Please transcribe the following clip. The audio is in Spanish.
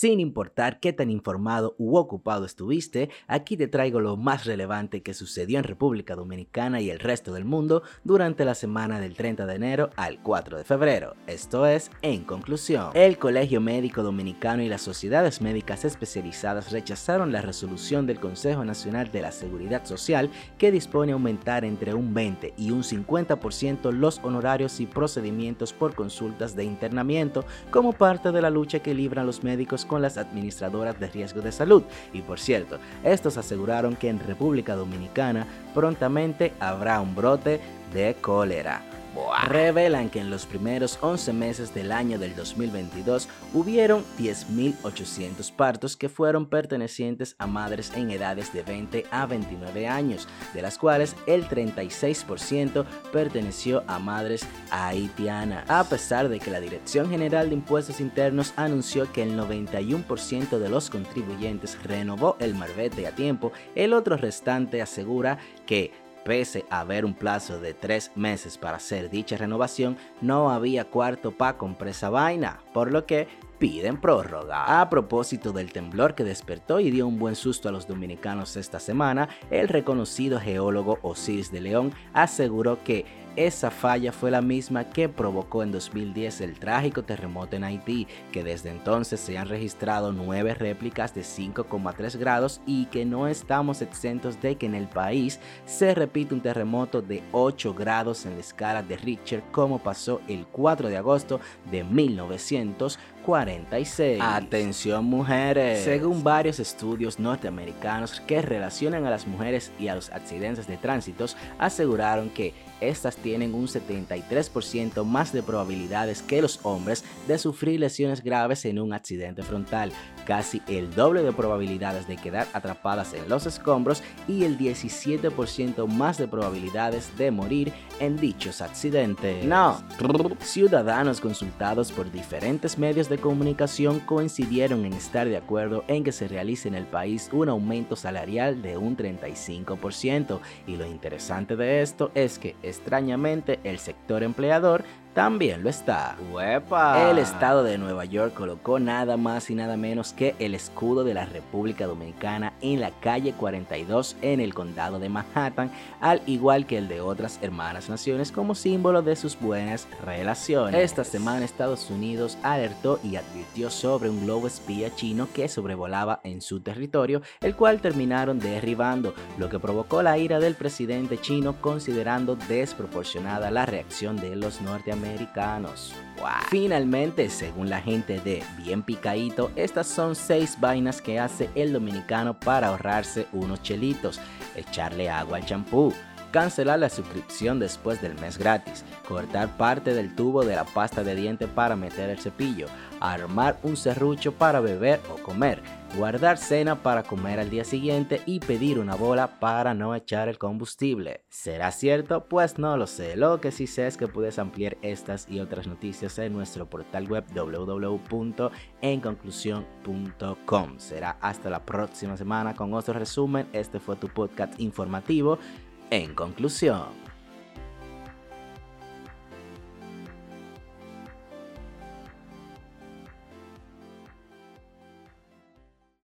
Sin importar qué tan informado u ocupado estuviste, aquí te traigo lo más relevante que sucedió en República Dominicana y el resto del mundo durante la semana del 30 de enero al 4 de febrero. Esto es, en conclusión, el Colegio Médico Dominicano y las sociedades médicas especializadas rechazaron la resolución del Consejo Nacional de la Seguridad Social que dispone aumentar entre un 20 y un 50% los honorarios y procedimientos por consultas de internamiento como parte de la lucha que libran los médicos con las administradoras de riesgo de salud. Y por cierto, estos aseguraron que en República Dominicana prontamente habrá un brote de cólera revelan que en los primeros 11 meses del año del 2022 hubieron 10.800 partos que fueron pertenecientes a madres en edades de 20 a 29 años, de las cuales el 36% perteneció a madres haitianas. A pesar de que la Dirección General de Impuestos Internos anunció que el 91% de los contribuyentes renovó el marbete a tiempo, el otro restante asegura que Pese a haber un plazo de tres meses para hacer dicha renovación, no había cuarto para comprar esa vaina, por lo que piden prórroga. A propósito del temblor que despertó y dio un buen susto a los dominicanos esta semana, el reconocido geólogo Osiris de León aseguró que esa falla fue la misma que provocó en 2010 el trágico terremoto en Haití, que desde entonces se han registrado nueve réplicas de 5,3 grados y que no estamos exentos de que en el país se repita un terremoto de 8 grados en la escala de Richter como pasó el 4 de agosto de 1946. Atención mujeres. Según varios estudios norteamericanos que relacionan a las mujeres y a los accidentes de tránsito, aseguraron que estas tienen un 73% más de probabilidades que los hombres de sufrir lesiones graves en un accidente frontal, casi el doble de probabilidades de quedar atrapadas en los escombros y el 17% más de probabilidades de morir en dichos accidentes. No, ciudadanos consultados por diferentes medios de comunicación coincidieron en estar de acuerdo en que se realice en el país un aumento salarial de un 35% y lo interesante de esto es que extrañamente el sector empleador también lo está. El estado de Nueva York colocó nada más y nada menos que el escudo de la República Dominicana en la calle 42 en el condado de Manhattan, al igual que el de otras hermanas naciones como símbolo de sus buenas relaciones. Esta semana Estados Unidos alertó y advirtió sobre un globo espía chino que sobrevolaba en su territorio, el cual terminaron derribando, lo que provocó la ira del presidente chino considerando desproporcionada la reacción de los norteamericanos americanos. Finalmente, según la gente de Bien Picadito, estas son 6 vainas que hace el dominicano para ahorrarse unos chelitos. Echarle agua al champú, cancelar la suscripción después del mes gratis, cortar parte del tubo de la pasta de diente para meter el cepillo, armar un serrucho para beber o comer, guardar cena para comer al día siguiente y pedir una bola para no echar el combustible. ¿Será cierto? Pues no lo sé. Lo que sí sé es que puedes ampliar estas y otras noticias en nuestro portal web www.enconclusión.com. Será hasta la próxima semana con otro resumen. Este fue tu podcast informativo. En conclusión.